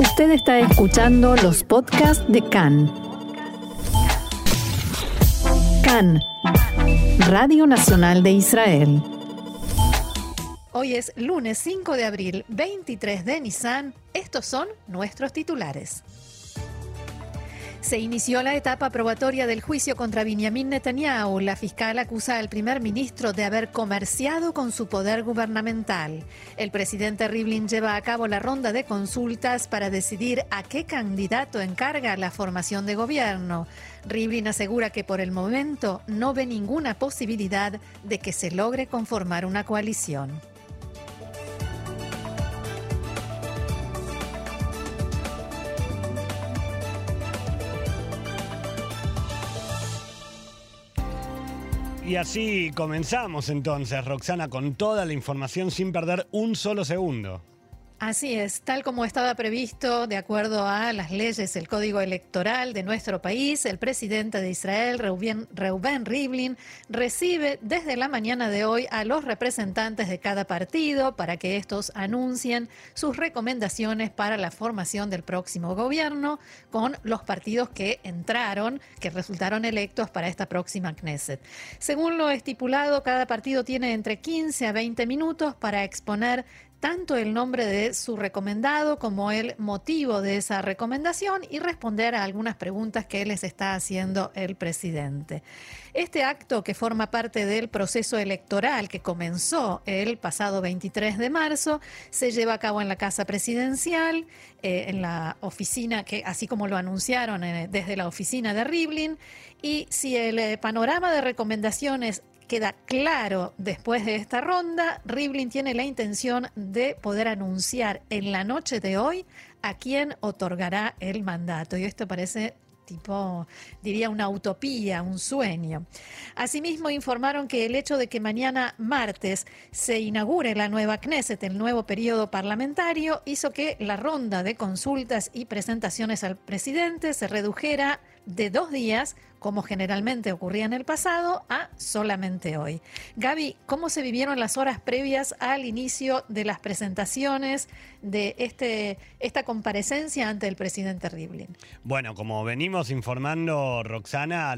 Usted está escuchando los podcasts de CAN. CAN, Radio Nacional de Israel. Hoy es lunes 5 de abril, 23 de Nisan. Estos son nuestros titulares. Se inició la etapa probatoria del juicio contra Benjamin Netanyahu. La fiscal acusa al primer ministro de haber comerciado con su poder gubernamental. El presidente Rivlin lleva a cabo la ronda de consultas para decidir a qué candidato encarga la formación de gobierno. Rivlin asegura que por el momento no ve ninguna posibilidad de que se logre conformar una coalición. Y así comenzamos entonces, Roxana, con toda la información sin perder un solo segundo. Así es, tal como estaba previsto, de acuerdo a las leyes, el código electoral de nuestro país, el presidente de Israel, Reuben, Rivlin, recibe desde la mañana de hoy a los representantes de cada partido para que estos anuncien sus recomendaciones para la formación del próximo gobierno con los partidos que entraron, que resultaron electos para esta próxima Knesset. Según lo estipulado, cada partido tiene entre 15 a 20 minutos para exponer tanto el nombre de su recomendado como el motivo de esa recomendación y responder a algunas preguntas que les está haciendo el presidente. Este acto que forma parte del proceso electoral que comenzó el pasado 23 de marzo se lleva a cabo en la Casa Presidencial, eh, en la oficina que, así como lo anunciaron eh, desde la oficina de Rivlin, y si el eh, panorama de recomendaciones queda claro después de esta ronda, Rivlin tiene la intención de poder anunciar en la noche de hoy a quién otorgará el mandato. Y esto parece tipo, diría una utopía, un sueño. Asimismo, informaron que el hecho de que mañana martes se inaugure la nueva Knesset, el nuevo periodo parlamentario, hizo que la ronda de consultas y presentaciones al presidente se redujera de dos días, como generalmente ocurría en el pasado, a solamente hoy. Gaby, ¿cómo se vivieron las horas previas al inicio de las presentaciones de este, esta comparecencia ante el presidente Rivlin? Bueno, como venimos informando, Roxana,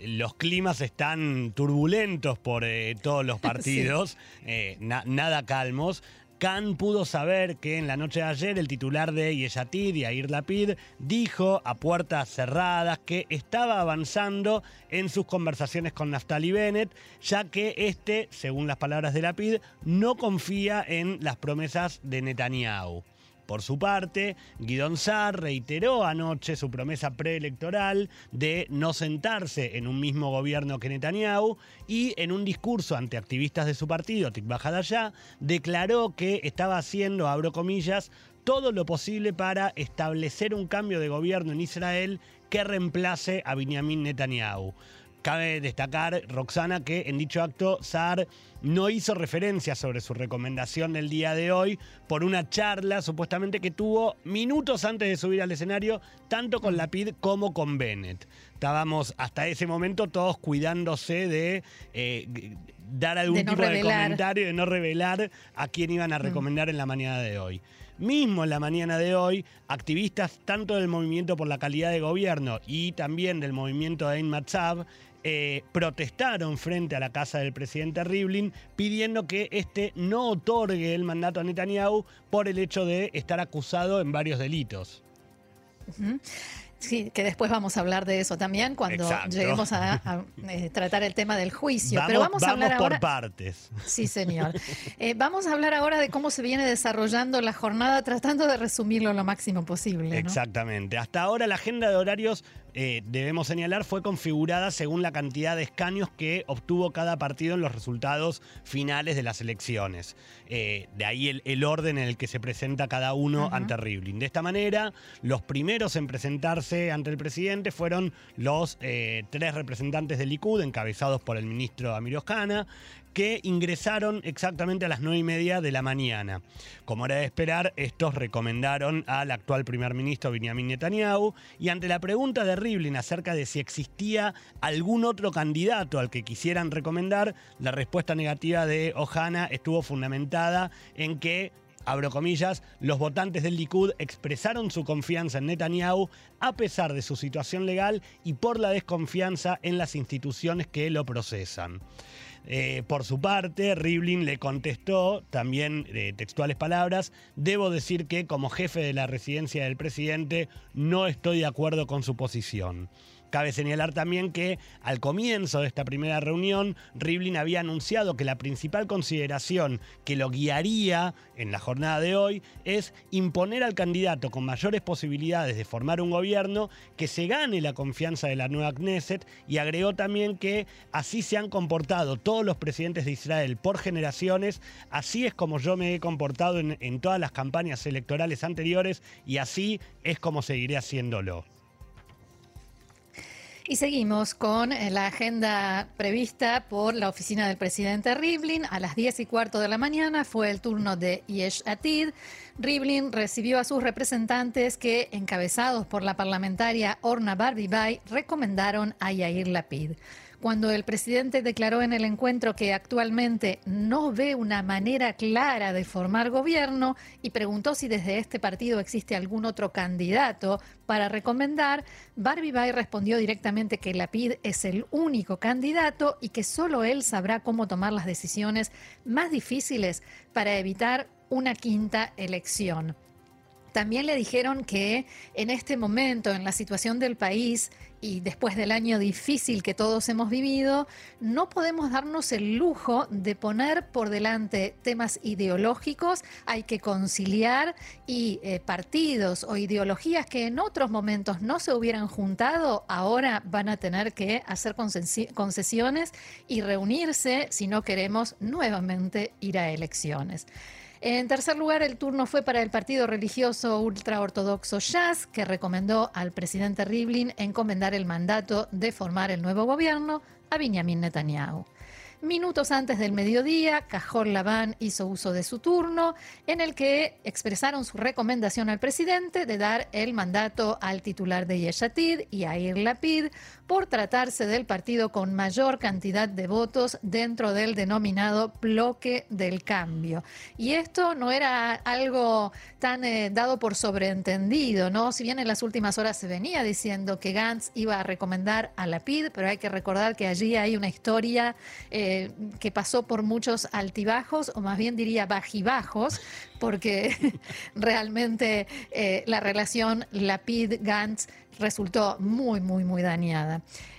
los climas están turbulentos por eh, todos los partidos, eh, nada calmos. Khan pudo saber que en la noche de ayer el titular de Yeshatid, Yair Lapid, dijo a puertas cerradas que estaba avanzando en sus conversaciones con Naftali Bennett, ya que este, según las palabras de Lapid, no confía en las promesas de Netanyahu. Por su parte, Guidon Saar reiteró anoche su promesa preelectoral de no sentarse en un mismo gobierno que Netanyahu y en un discurso ante activistas de su partido, Tikva Hadashah, declaró que estaba haciendo, abro comillas, todo lo posible para establecer un cambio de gobierno en Israel que reemplace a Benjamin Netanyahu. Cabe destacar, Roxana, que en dicho acto Saar no hizo referencia sobre su recomendación del día de hoy por una charla supuestamente que tuvo minutos antes de subir al escenario, tanto con Lapid como con Bennett. Estábamos hasta ese momento todos cuidándose de eh, dar algún tipo de comentario, de no revelar a quién iban a mm. recomendar en la mañana de hoy. Mismo en la mañana de hoy, activistas tanto del Movimiento por la Calidad de Gobierno y también del movimiento de Ein Matzab eh, protestaron frente a la casa del presidente Rivlin pidiendo que este no otorgue el mandato a Netanyahu por el hecho de estar acusado en varios delitos. Sí, que después vamos a hablar de eso también cuando lleguemos a, eh, tratar el tema del juicio. Pero vamos a hablar por ahora. partes. Sí, señor. Eh, vamos a hablar ahora de cómo se viene desarrollando la jornada, tratando de resumirlo lo máximo posible. Exactamente. Hasta ahora la agenda de horarios eh, debemos señalar, fue configurada según la cantidad de escaños que obtuvo cada partido en los resultados finales de las elecciones. Eh, de ahí el, orden en el que se presenta cada uno ante Rivlin. De esta manera, los primeros en presentarse ante el presidente fueron los eh, tres representantes del Likud, encabezados por el ministro Amir Oskana, que ingresaron exactamente a las nueve y media de la mañana. Como era de esperar, estos recomendaron al actual primer ministro Benjamin Netanyahu y ante la pregunta de Rivlin acerca de si existía algún otro candidato al que quisieran recomendar, la respuesta negativa de Ohana estuvo fundamentada en que abro comillas, los votantes del Likud expresaron su confianza en Netanyahu a pesar de su situación legal y por la desconfianza en las instituciones que lo procesan. Eh, por su parte, Rivlin le contestó, también de textuales palabras, debo decir que como jefe de la residencia del presidente no estoy de acuerdo con su posición. Cabe señalar también que al comienzo de esta primera reunión, Rivlin había anunciado que la principal consideración que lo guiaría en la jornada de hoy es imponer al candidato con mayores posibilidades de formar un gobierno que se gane la confianza de la nueva Knesset y agregó también que así se han comportado todos los presidentes de Israel por generaciones, así es como yo me he comportado en, en todas las campañas electorales anteriores y así es como seguiré haciéndolo. Y seguimos con eh, la agenda prevista por la oficina del presidente Rivlin. A las 10 y cuarto de la mañana fue el turno de Yesh Atid. Rivlin recibió a sus representantes que, encabezados por la parlamentaria Orna Barbibay, recomendaron a Yair Lapid cuando el presidente declaró en el encuentro que actualmente no ve una manera clara de formar gobierno y preguntó si desde este partido existe algún otro candidato para recomendar, Barbie Bay respondió directamente que Lapid es el único candidato y que solo él sabrá cómo tomar las decisiones más difíciles para evitar una quinta elección. También le dijeron que en este momento, en la situación del país y después del año difícil que todos hemos vivido, no podemos darnos el lujo de poner por delante temas ideológicos. Hay que conciliar y eh, partidos o ideologías que en otros momentos no se hubieran juntado, ahora van a tener que hacer concesiones y reunirse si no queremos nuevamente ir a elecciones. En tercer lugar, el turno fue para el partido religioso ultraortodoxo Jazz, que recomendó al presidente Rivlin encomendar el mandato de formar el nuevo gobierno a Benjamin Netanyahu. Minutos antes del mediodía, Cajol Laván hizo uso de su turno, en el que expresaron su recomendación al presidente de dar el mandato al titular de Yeshatid, Yair Lapid, por tratarse del partido con mayor cantidad de votos dentro del denominado bloque del cambio. Y esto no era algo tan eh, dado por sobreentendido, ¿no? Si bien en las últimas horas se venía diciendo que Gantz iba a recomendar a Lapid, pero hay que recordar que allí hay una historia. Eh, que pasó por muchos altibajos, o más bien diría bajibajos, porque realmente eh, la relación Lapid-Gantz resultó muy, muy, muy dañada.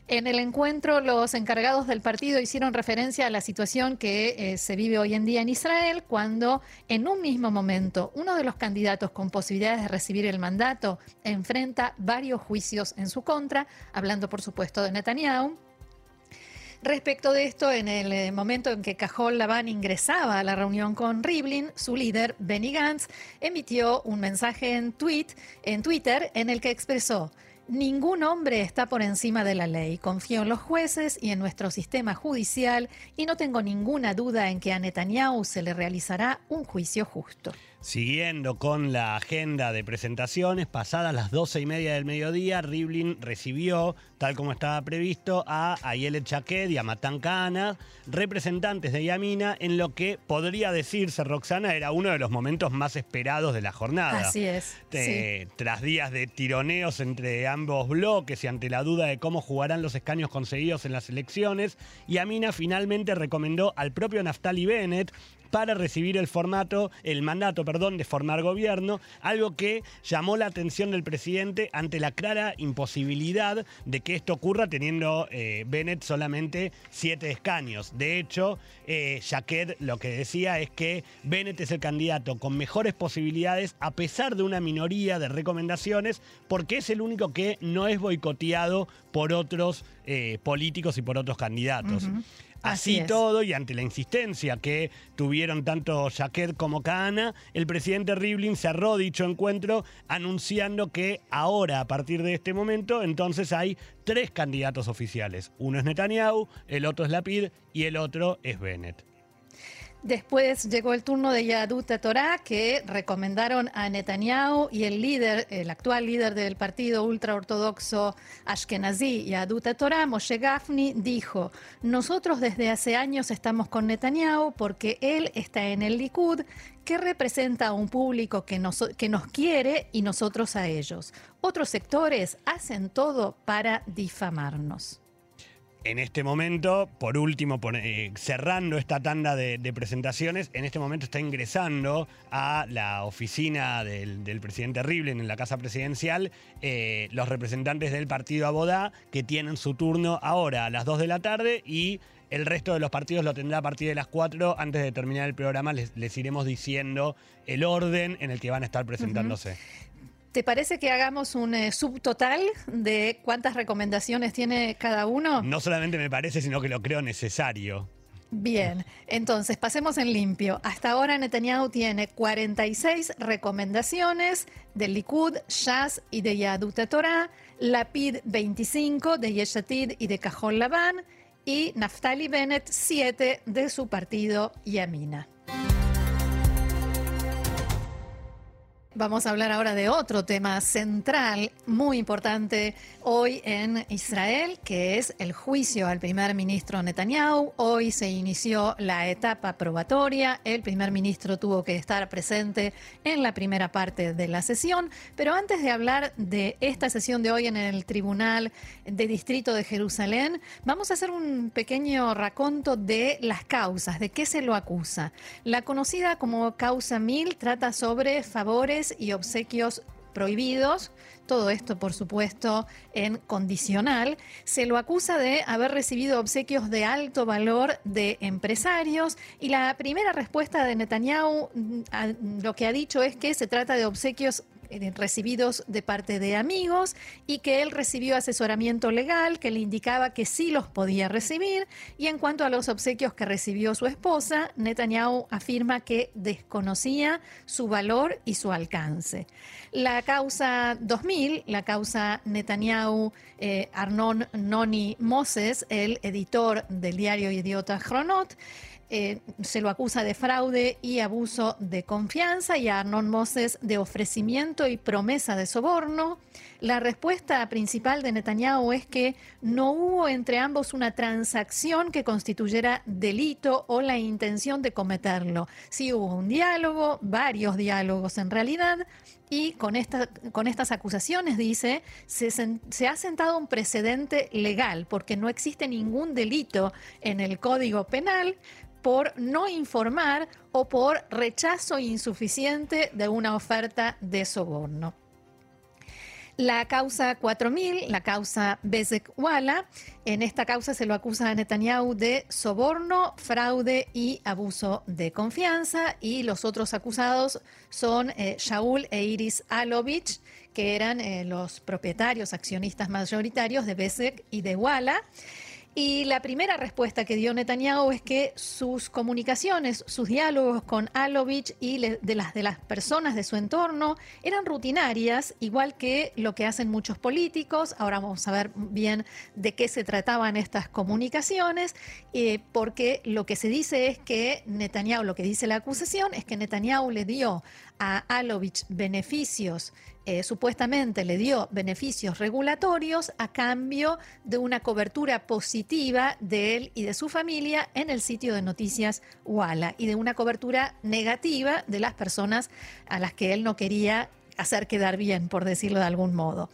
En el encuentro, los encargados del partido hicieron referencia a la situación que eh, se vive hoy en día en Israel, cuando en un mismo momento uno de los candidatos con posibilidades de recibir el mandato enfrenta varios juicios en su contra, hablando por supuesto de Netanyahu. Respecto de esto, en el eh, momento en que Cajol Laván ingresaba a la reunión con Rivlin, su líder, Benny Gantz, emitió un mensaje en Twitter en el que expresó Ningún hombre está por encima de la ley. Confío en los jueces y en nuestro sistema judicial y no tengo ninguna duda en que a Netanyahu se le realizará un juicio justo. Siguiendo con la agenda de presentaciones, pasadas las doce y media del mediodía, Rivlin recibió, tal como estaba previsto, a Ayelet Chaked y a Matan Kahana, representantes de Yamina, en lo que podría decirse, Roxana, era uno de los momentos más esperados de la jornada. Así es. Tras días de tironeos entre ambos bloques y ante la duda de cómo jugarán los escaños conseguidos en las elecciones, Yamina finalmente recomendó al propio Naftali Bennett para recibir el formato, el mandato, perdón, de formar gobierno, algo que llamó la atención del presidente ante la clara imposibilidad de que esto ocurra teniendo eh, Bennett solamente siete escaños. De hecho, eh, lo que decía es que Bennett es el candidato con mejores posibilidades a pesar de una minoría de recomendaciones, porque es el único que no es boicoteado por otros eh, políticos y por otros candidatos. Así, todo, y ante la insistencia que tuvieron tanto Jaquet como Kahana, el presidente Rivlin cerró dicho encuentro anunciando que ahora, a partir de este momento, entonces hay tres candidatos oficiales. Uno es Netanyahu, el otro es Lapid y el otro es Bennett. Después llegó el turno de Yadut Torah, que recomendaron a Netanyahu y el líder, el actual líder del partido ultraortodoxo Ashkenazi, Yadut Torah, Moshe Gafni, dijo: Nosotros desde hace años estamos con Netanyahu porque él está en el Likud, que representa a un público que nos, que nos quiere y nosotros a ellos. Otros sectores hacen todo para difamarnos en este momento, por último, eh, cerrando esta tanda de, presentaciones, en este momento está ingresando a la oficina del, presidente Rivlin en la Casa Presidencial eh, los representantes del partido Abodá que tienen su turno ahora a las 2 de la tarde y el resto de los partidos lo tendrá a partir de las 4. Antes de terminar el programa les, iremos diciendo el orden en el que van a estar presentándose. ¿Te parece que hagamos un eh, subtotal de cuántas recomendaciones tiene cada uno? No solamente me parece, sino que lo creo necesario. Bien, entonces pasemos en limpio. Hasta ahora Netanyahu tiene 46 recomendaciones del Likud, Shas y de Yadut Torah, Lapid 25 de Yeshatid y de Cajol Labán y Naftali Bennett 7 de su partido Yamina. Vamos a hablar ahora de otro tema central, muy importante hoy en Israel, que es el juicio al primer ministro Netanyahu. Hoy se inició la etapa probatoria. El primer ministro tuvo que estar presente en la primera parte de la sesión. Pero antes de hablar de esta sesión de hoy en el Tribunal de Distrito de Jerusalén, vamos a hacer un pequeño raconto de las causas, de qué se lo acusa. La conocida como causa mil trata sobre favores y obsequios prohibidos, todo esto por supuesto en condicional, se lo acusa de haber recibido obsequios de alto valor de empresarios y la primera respuesta de Netanyahu mm, lo que ha dicho es que se trata de obsequios recibidos de parte de amigos y que él recibió asesoramiento legal que le indicaba que sí los podía recibir. Y en cuanto a los obsequios que recibió su esposa, Netanyahu afirma que desconocía su valor y su alcance. La causa 2000, la causa Netanyahu eh, Arnon Noni Moses, el editor del diario Idiota Chronot, eh, se lo acusa de fraude y abuso de confianza y a Arnon Moses de ofrecimiento y promesa de soborno. La respuesta principal de Netanyahu es que no hubo entre ambos una transacción que constituyera delito o la intención de cometerlo. Sí hubo un diálogo, varios diálogos en realidad, y con, con estas acusaciones, dice, se, ha sentado un precedente legal, porque no existe ningún delito en el Código Penal, por no informar o por rechazo insuficiente de una oferta de soborno. La causa 4000, la causa Bezek-Wala, en esta causa se lo acusa a Netanyahu de soborno, fraude y abuso de confianza y los otros acusados son eh, Shaul e Iris Alovich, que eran eh, los propietarios, accionistas mayoritarios de Bezek y de Wala. Y la primera respuesta que dio Netanyahu es que sus comunicaciones, sus diálogos con Alovich y de las de las personas de su entorno eran rutinarias, igual que lo que hacen muchos políticos. Ahora vamos a ver bien de qué se trataban estas comunicaciones, eh, porque lo que se dice es que Netanyahu, lo que dice la acusación es que Netanyahu le dio a Alovich beneficios eh, supuestamente le dio beneficios regulatorios a cambio de una cobertura positiva de él y de su familia en el sitio de noticias Walla y de una cobertura negativa de las personas a las que él no quería hacer quedar bien, por decirlo de algún modo.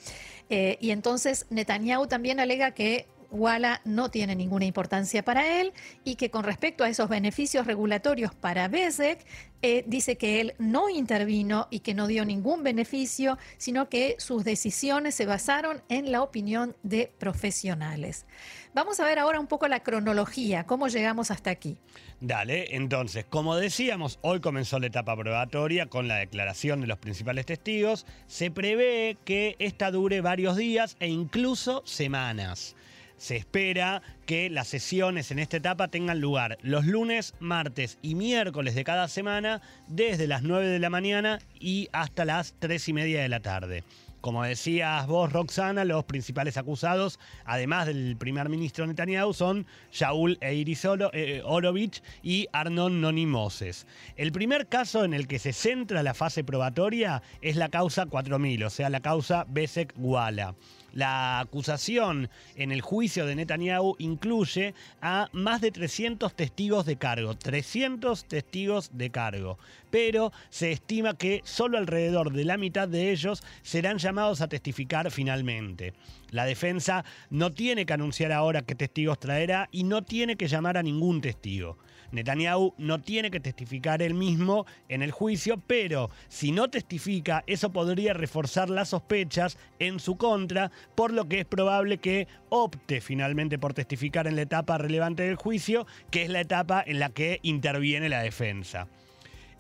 Eh, y entonces Netanyahu también alega que Walla no tiene ninguna importancia para él y que con respecto a esos beneficios regulatorios para Bezek, eh, dice que él no intervino y que no dio ningún beneficio, sino que sus decisiones se basaron en la opinión de profesionales. Vamos a ver ahora un poco la cronología, cómo llegamos hasta aquí. Dale, entonces, como decíamos, hoy comenzó la etapa probatoria con la declaración de los principales testigos. Se prevé que esta dure varios días e incluso semanas. Se espera que las sesiones en esta etapa tengan lugar los lunes, martes y miércoles de cada semana desde las 9 de la mañana y hasta las 3 y media de la tarde. Como decías vos, Roxana, los principales acusados, además del primer ministro Netanyahu, son Shaul Eiris eh, Orovich y Arnon Noni Moses. El primer caso en el que se centra la fase probatoria es la causa 4000, o sea, la causa Besek-Wala. La acusación en el juicio de Netanyahu incluye a más de 300 testigos de cargo, 300 testigos de cargo, pero se estima que solo alrededor de la mitad de ellos serán llamados a testificar finalmente. La defensa no tiene que anunciar ahora qué testigos traerá y no tiene que llamar a ningún testigo. Netanyahu no tiene que testificar él mismo en el juicio, pero si no testifica, eso podría reforzar las sospechas en su contra, por lo que es probable que opte finalmente por testificar en la etapa relevante del juicio, que es la etapa en la que interviene la defensa.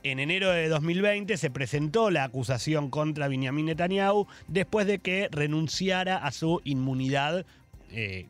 En enero de 2020 se presentó la acusación contra Benjamin Netanyahu después de que renunciara a su inmunidad eh,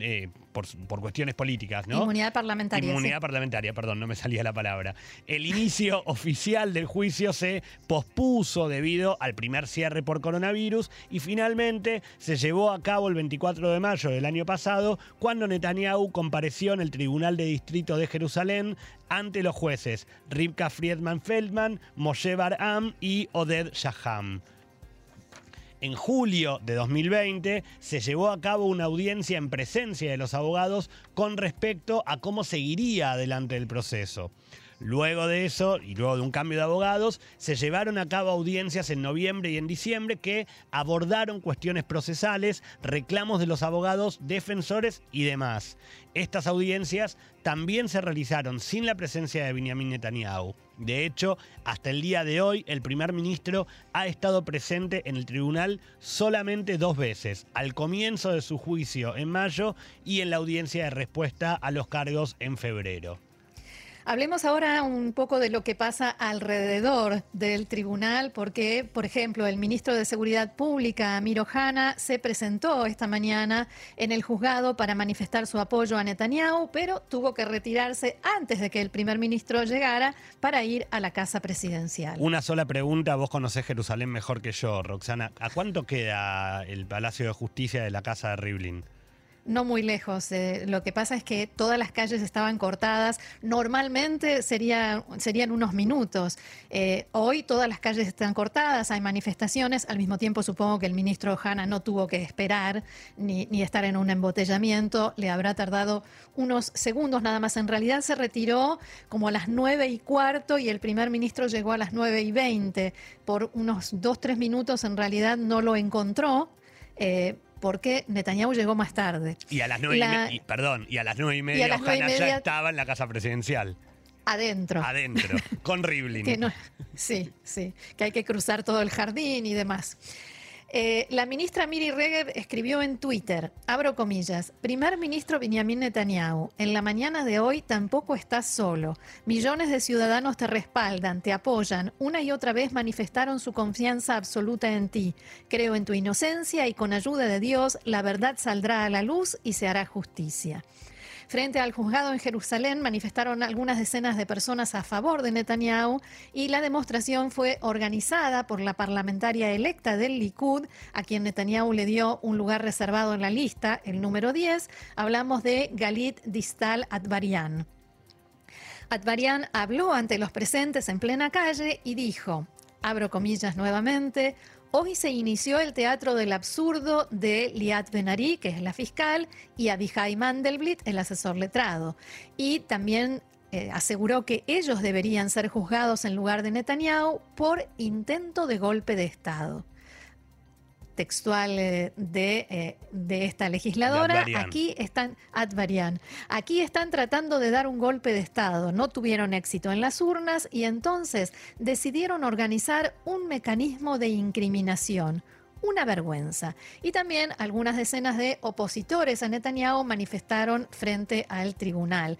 eh, por, cuestiones políticas, ¿no? Inmunidad parlamentaria. Inmunidad parlamentaria, perdón, no me salía la palabra. El inicio oficial del juicio se pospuso debido al primer cierre por coronavirus y finalmente se llevó a cabo el 24 de mayo del año pasado cuando Netanyahu compareció en el Tribunal de Distrito de Jerusalén ante los jueces Rivka Friedman Feldman, Moshe Barham y Oded Shaham en julio de 2020 se llevó a cabo una audiencia en presencia de los abogados con respecto a cómo seguiría adelante el proceso. Luego de eso, y luego de un cambio de abogados, se llevaron a cabo audiencias en noviembre y en diciembre que abordaron cuestiones procesales, reclamos de los abogados, defensores y demás. Estas audiencias también se realizaron sin la presencia de Benjamin Netanyahu. De hecho, hasta el día de hoy, el primer ministro ha estado presente en el tribunal solamente dos veces, al comienzo de su juicio en mayo y en la audiencia de respuesta a los cargos en febrero. Hablemos ahora un poco de lo que pasa alrededor del tribunal, porque, por ejemplo, el ministro de Seguridad Pública, Amir Ohana, se presentó esta mañana en el juzgado para manifestar su apoyo a Netanyahu, pero tuvo que retirarse antes de que el primer ministro llegara para ir a la casa presidencial. Una sola pregunta, vos conocés Jerusalén mejor que yo, Roxana. ¿A cuánto queda el Palacio de Justicia de la casa de Rivlin? No muy lejos. Eh, lo que pasa es que todas las calles estaban cortadas. Normalmente sería, serían unos minutos. Eh, hoy todas las calles están cortadas, hay manifestaciones. Al mismo tiempo supongo que el ministro Hanna no tuvo que esperar ni, estar en un embotellamiento. Le habrá tardado unos segundos nada más. En realidad se retiró como a las nueve y cuarto y el primer ministro llegó a las nueve y veinte. Por unos dos, tres minutos en realidad no lo encontró. Eh, porque Netanyahu llegó más tarde. Y a las nueve, y, media, perdón, y a las nueve y media, ya estaba en la casa presidencial. Adentro. Adentro, con Rivlin. sí, sí, que hay que cruzar todo el jardín y demás. Eh, la ministra Miri Regev escribió en Twitter, abro comillas, primer ministro Benjamin Netanyahu, en la mañana de hoy tampoco estás solo. Millones de ciudadanos te respaldan, te apoyan, una y otra vez manifestaron su confianza absoluta en ti. Creo en tu inocencia y con ayuda de Dios la verdad saldrá a la luz y se hará justicia. Frente al juzgado en Jerusalén manifestaron algunas decenas de personas a favor de Netanyahu y la demostración fue organizada por la parlamentaria electa del Likud, a quien Netanyahu le dio un lugar reservado en la lista, el número 10. Hablamos de Galit Distal Advarian. Advarian habló ante los presentes en plena calle y dijo, abro comillas nuevamente, Hoy se inició el Teatro del Absurdo de Liat Benari, que es la fiscal, y Abihai Mandelblit, el asesor letrado. Y también eh, aseguró que ellos deberían ser juzgados en lugar de Netanyahu por intento de golpe de Estado textual eh, de, eh, de, esta legisladora. Aquí están, Advarian, aquí están tratando de dar un golpe de Estado. No tuvieron éxito en las urnas y entonces decidieron organizar un mecanismo de incriminación una vergüenza. Y también algunas decenas de opositores a Netanyahu manifestaron frente al tribunal.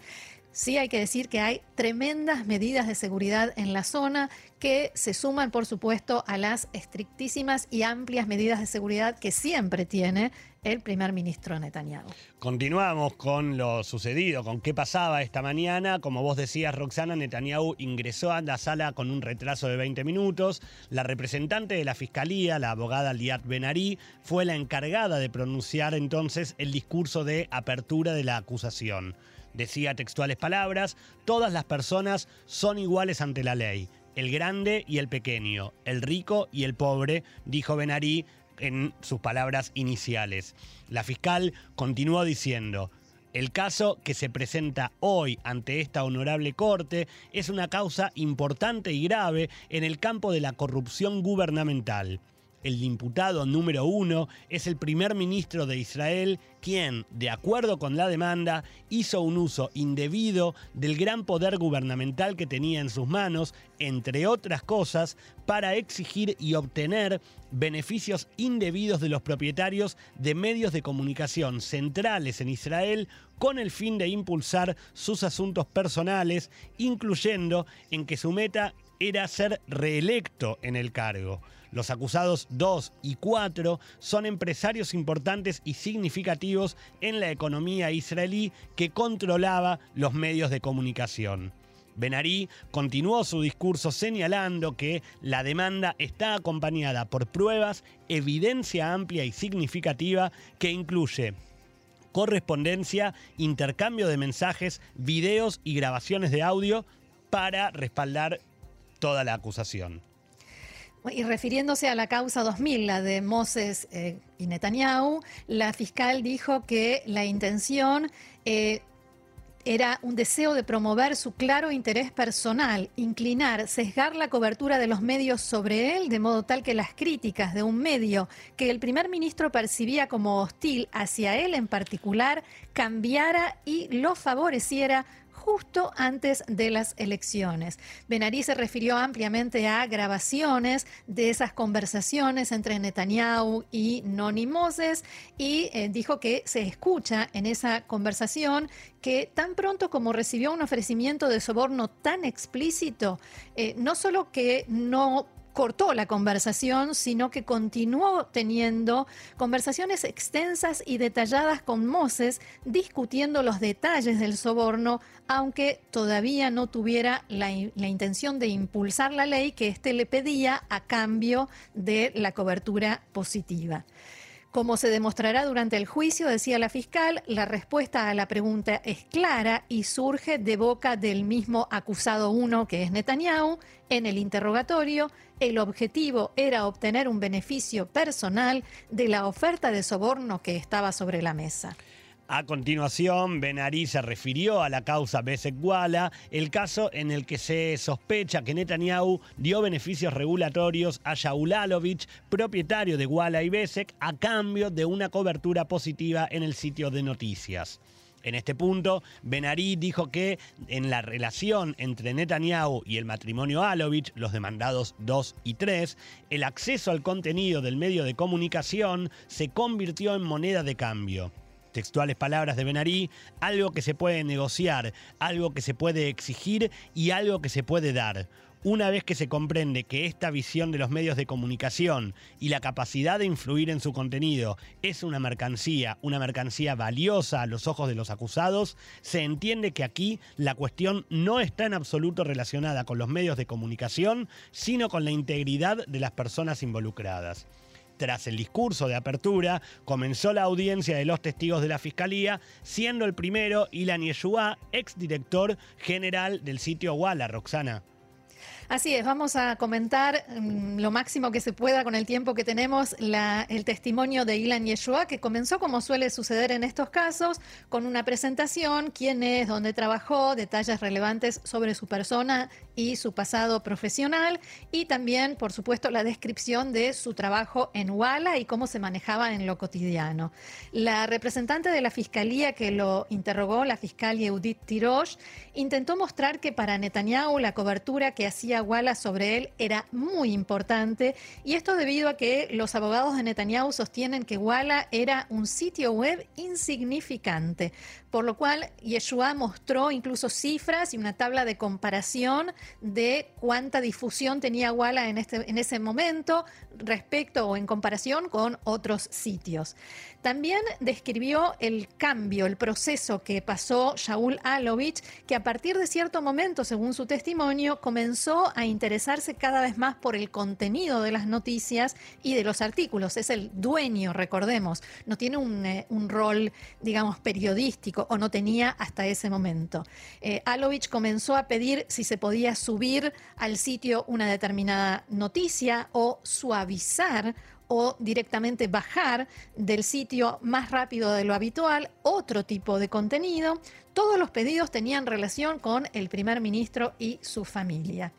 Sí hay que decir que hay tremendas medidas de seguridad en la zona que se suman, por supuesto, a las estrictísimas y amplias medidas de seguridad que siempre tiene el primer ministro Netanyahu. Continuamos con lo sucedido, con qué pasaba esta mañana. Como vos decías, Roxana, Netanyahu ingresó a la sala con un retraso de 20 minutos. La representante de la fiscalía, la abogada Liat Benari, fue la encargada de pronunciar entonces el discurso de apertura de la acusación. Decía textuales palabras, todas las personas son iguales ante la ley, el grande y el pequeño, el rico y el pobre, dijo Benarí en sus palabras iniciales. La fiscal continuó diciendo, el caso que se presenta hoy ante esta honorable corte es una causa importante y grave en el campo de la corrupción gubernamental el imputado número uno es el primer ministro de Israel, quien, de acuerdo con la demanda, hizo un uso indebido del gran poder gubernamental que tenía en sus manos, entre otras cosas, para exigir y obtener beneficios indebidos de los propietarios de medios de comunicación centrales en Israel con el fin de impulsar sus asuntos personales, incluyendo en que su meta era ser reelecto en el cargo. Los acusados 2 y 4 son empresarios importantes y significativos en la economía israelí que controlaba los medios de comunicación. Benarí continuó su discurso señalando que la demanda está acompañada por pruebas, evidencia amplia y significativa que incluye correspondencia, intercambio de mensajes, videos y grabaciones de audio para respaldar toda la acusación. Y refiriéndose a la causa 2000, la de Moses eh, y Netanyahu, la fiscal dijo que la intención eh, era un deseo de promover su claro interés personal, inclinar, sesgar la cobertura de los medios sobre él, de modo tal que las críticas de un medio que el primer ministro percibía como hostil hacia él en particular cambiara y lo favoreciera justo antes de las elecciones. Benarí se refirió ampliamente a grabaciones de esas conversaciones entre Netanyahu y Noni Moses y eh, dijo que se escucha en esa conversación que tan pronto como recibió un ofrecimiento de soborno tan explícito, eh, no solo que no cortó la conversación, sino que continuó teniendo conversaciones extensas y detalladas con Moses, discutiendo los detalles del soborno, aunque todavía no tuviera la, la intención de impulsar la ley que éste le pedía a cambio de la cobertura positiva. Como se demostrará durante el juicio, decía la fiscal, la respuesta a la pregunta es clara y surge de boca del mismo acusado uno, que es Netanyahu. En el interrogatorio, el objetivo era obtener un beneficio personal de la oferta de soborno que estaba sobre la mesa. A continuación, Benarí se refirió a la causa Besek-Wala, el caso en el que se sospecha que Netanyahu dio beneficios regulatorios a Shaul Alovich, propietario de Wala y Besek, a cambio de una cobertura positiva en el sitio de noticias. En este punto, Benarí dijo que en la relación entre Netanyahu y el matrimonio Alovich, los demandados 2 y 3, el acceso al contenido del medio de comunicación se convirtió en moneda de cambio textuales palabras de Benarí, algo que se puede negociar, algo que se puede exigir y algo que se puede dar. Una vez que se comprende que esta visión de los medios de comunicación y la capacidad de influir en su contenido es una mercancía, una mercancía valiosa a los ojos de los acusados, se entiende que aquí la cuestión no está en absoluto relacionada con los medios de comunicación, sino con la integridad de las personas involucradas. Tras el discurso de apertura, comenzó la audiencia de los testigos de la Fiscalía, siendo el primero Ilan Yeshua, exdirector general del sitio Walla, Roxana. Así es, vamos a comentar mm, lo máximo que se pueda con el tiempo que tenemos el testimonio de Ilan Yeshua, que comenzó como suele suceder en estos casos, con una presentación, quién es, dónde trabajó, detalles relevantes sobre su persona su pasado profesional y también, por supuesto, la descripción de su trabajo en Walla y cómo se manejaba en lo cotidiano. La representante de la fiscalía que lo interrogó, la fiscal Yehudit Tirosh, intentó mostrar que para Netanyahu la cobertura que hacía Walla sobre él era muy importante y esto debido a que los abogados de Netanyahu sostienen que Walla era un sitio web insignificante, por lo cual Yeshua mostró incluso cifras y una tabla de comparación de cuánta difusión tenía Walla en, este, en ese momento respecto o en comparación con otros sitios. También describió el cambio, el proceso que pasó Shaul Alovich, que a partir de cierto momento, según su testimonio, comenzó a interesarse cada vez más por el contenido de las noticias y de los artículos. Es el dueño, recordemos, no tiene un, eh, rol, digamos, periodístico o no tenía hasta ese momento. Eh, Alovich comenzó a pedir si se podía subir al sitio una determinada noticia o suavizar o directamente bajar del sitio más rápido de lo habitual otro tipo de contenido. Todos los pedidos tenían relación con el primer ministro y su familia.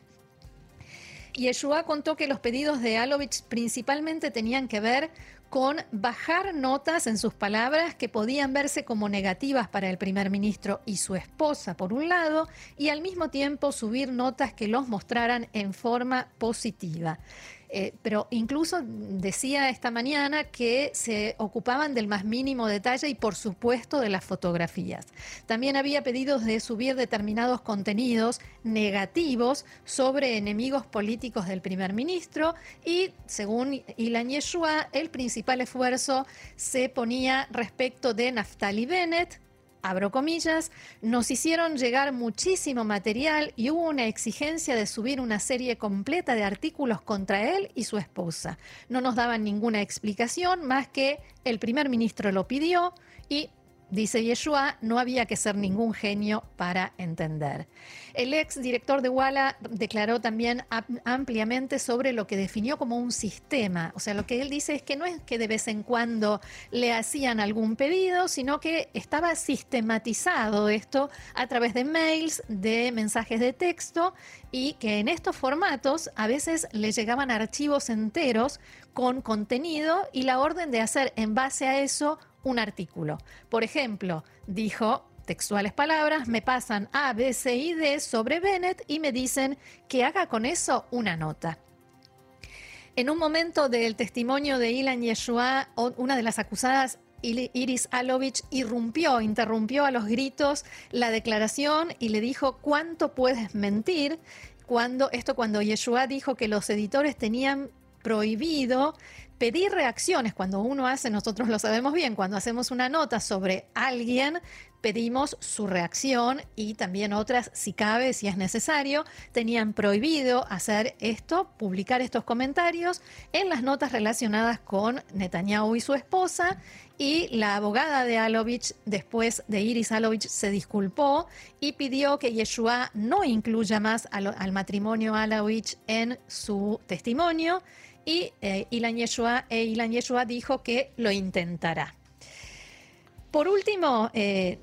Yeshua contó que los pedidos de Alovich principalmente tenían que ver con bajar notas en sus palabras que podían verse como negativas para el primer ministro y su esposa, por un lado, y al mismo tiempo subir notas que los mostraran en forma positiva. Eh, pero incluso decía esta mañana que se ocupaban del más mínimo detalle y por supuesto de las fotografías. También había pedidos de subir determinados contenidos negativos sobre enemigos políticos del primer ministro y según Ilan Yeshua, el principal esfuerzo se ponía respecto de Naftali Bennett, abro comillas, nos hicieron llegar muchísimo material y hubo una exigencia de subir una serie completa de artículos contra él y su esposa. No nos daban ninguna explicación más que el primer ministro lo pidió y Dice Yeshua, no había que ser ningún genio para entender. El ex director de Walla declaró también ampliamente sobre lo que definió como un sistema. O sea, lo que él dice es que no es que de vez en cuando le hacían algún pedido, sino que estaba sistematizado esto a través de mails, de mensajes de texto y que en estos formatos a veces le llegaban archivos enteros con contenido y la orden de hacer en base a eso un artículo. Por ejemplo, dijo textuales palabras, me pasan A, B, C y D sobre Bennett y me dicen que haga con eso una nota. En un momento del testimonio de Ilan Yeshua, una de las acusadas, Iris Alovich, irrumpió, interrumpió a los gritos la declaración y le dijo, ¿cuánto puedes mentir? Cuando, esto cuando Yeshua dijo que los editores tenían prohibido pedir reacciones cuando uno hace, nosotros lo sabemos bien, cuando hacemos una nota sobre alguien, pedimos su reacción y también otras, si cabe, si es necesario, tenían prohibido hacer esto, publicar estos comentarios en las notas relacionadas con Netanyahu y su esposa. Y la abogada de Alovich, después de Iris Alovich, se disculpó y pidió que Yeshua no incluya más al, matrimonio Alovich en su testimonio y eh, Ilan, Yeshua, e Ilan Yeshua dijo que lo intentará. Por último, eh,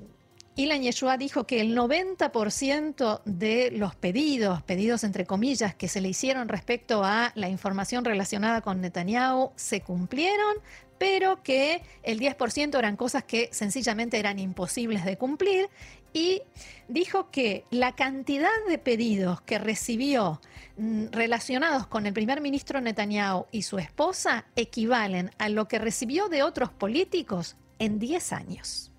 Ilan Yeshua dijo que el 90% de los pedidos, pedidos entre comillas, que se le hicieron respecto a la información relacionada con Netanyahu se cumplieron, pero que el 10% eran cosas que sencillamente eran imposibles de cumplir y dijo que la cantidad de pedidos que recibió mm, relacionados con el primer ministro Netanyahu y su esposa equivalen a lo que recibió de otros políticos en 10 años.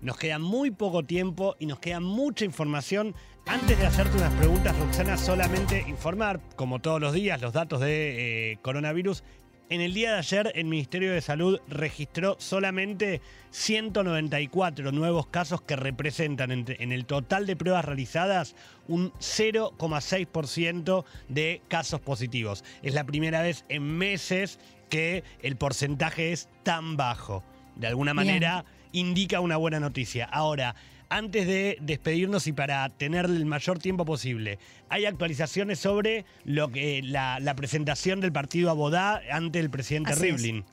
Nos queda muy poco tiempo y nos queda mucha información. Antes de hacerte unas preguntas, Roxana, solamente informar, como todos los días, los datos de eh, coronavirus. En el día de ayer, el Ministerio de Salud registró solamente 194 nuevos casos que representan en el total de pruebas realizadas un 0,6% de casos positivos. Es la primera vez en meses que el porcentaje es tan bajo. De alguna manera indica una buena noticia. Ahora, antes de despedirnos y para tener el mayor tiempo posible, hay actualizaciones sobre lo que la, presentación del partido Abodá ante el presidente Rivlin.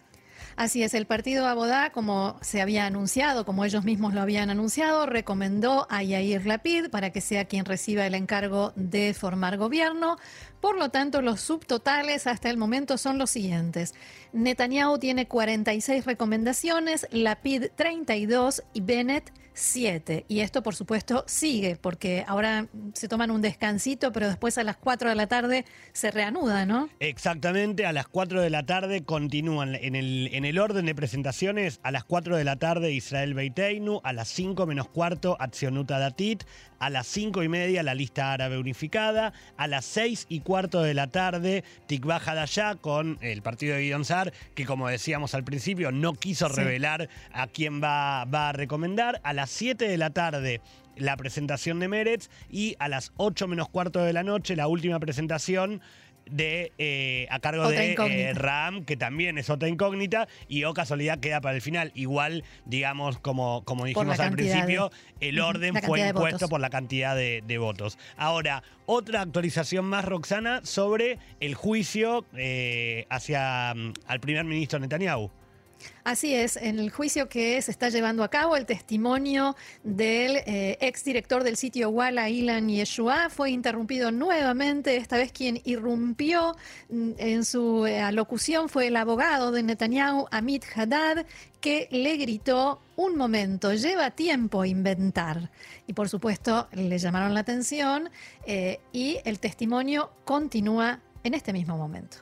Así es, el partido Abodá, como se había anunciado, como ellos mismos lo habían anunciado, recomendó a Yair Lapid para que sea quien reciba el encargo de formar gobierno. Por lo tanto, los subtotales hasta el momento son los siguientes. Netanyahu tiene 46 recomendaciones, Lapid 32 y Bennett 7. Y esto, por supuesto, sigue, porque ahora se toman un descansito, pero después a las 4 de la tarde se reanuda, ¿no? Exactamente, a las 4 de la tarde continúan en el, en el orden de presentaciones. A las 4 de la tarde Israel Beiteinu, a las 5 menos cuarto Accionuta Datit, a las 5 y media la lista árabe unificada, a las 6 y cuarto de la tarde Tikva Hadayah con el partido de Sar, que como decíamos al principio no quiso revelar a quién va, va a recomendar, a las 7 de la tarde la presentación de Meretz. Y a las 8 menos cuarto de la noche la última presentación de eh, a cargo de eh, Ram, que también es otra incógnita, y o casualidad queda para el final. Igual, digamos, como, como dijimos al principio, el orden fue impuesto por la cantidad de, votos. Ahora, otra actualización más, Roxana, sobre el juicio eh, hacia mm, al primer ministro Netanyahu. Así es, en el juicio que se está llevando a cabo, el testimonio del eh, exdirector del sitio Walla, Ilan Yeshua, fue interrumpido nuevamente. Esta vez quien irrumpió mm, en su eh, alocución fue el abogado de Netanyahu, Amit Haddad, que le gritó, un momento, lleva tiempo inventar. Y por supuesto le llamaron la atención eh, y el testimonio continúa en este mismo momento.